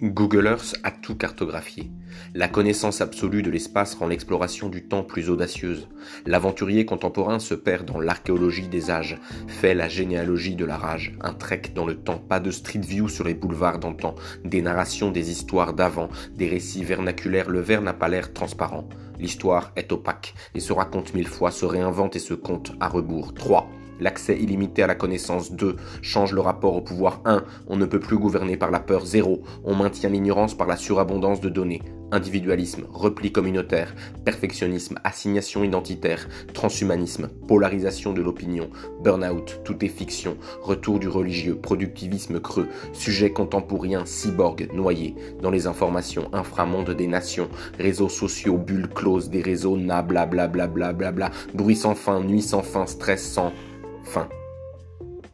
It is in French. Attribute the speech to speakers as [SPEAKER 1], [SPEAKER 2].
[SPEAKER 1] Google Earth a tout cartographié. La connaissance absolue de l'espace rend l'exploration du temps plus audacieuse. L'aventurier contemporain se perd dans l'archéologie des âges, fait la généalogie de la rage, un trek dans le temps, pas de street view sur les boulevards d'antan, des narrations des histoires d'avant, des récits vernaculaires, le verre n'a pas l'air transparent. L'histoire est opaque et se raconte mille fois, se réinvente et se compte à rebours. 3. L'accès illimité à la connaissance 2 change le rapport au pouvoir 1. On ne peut plus gouverner par la peur 0. On maintient l'ignorance par la surabondance de données. Individualisme, repli communautaire, perfectionnisme, assignation identitaire, transhumanisme, polarisation de l'opinion, burn-out, tout est fiction, retour du religieux, productivisme creux, sujet contemporain, cyborg, noyé, dans les informations, inframonde des nations, réseaux sociaux, bulles closes des réseaux, na bla bla bla bla bla bla, bruit sans fin, nuit sans fin, stress sans fin.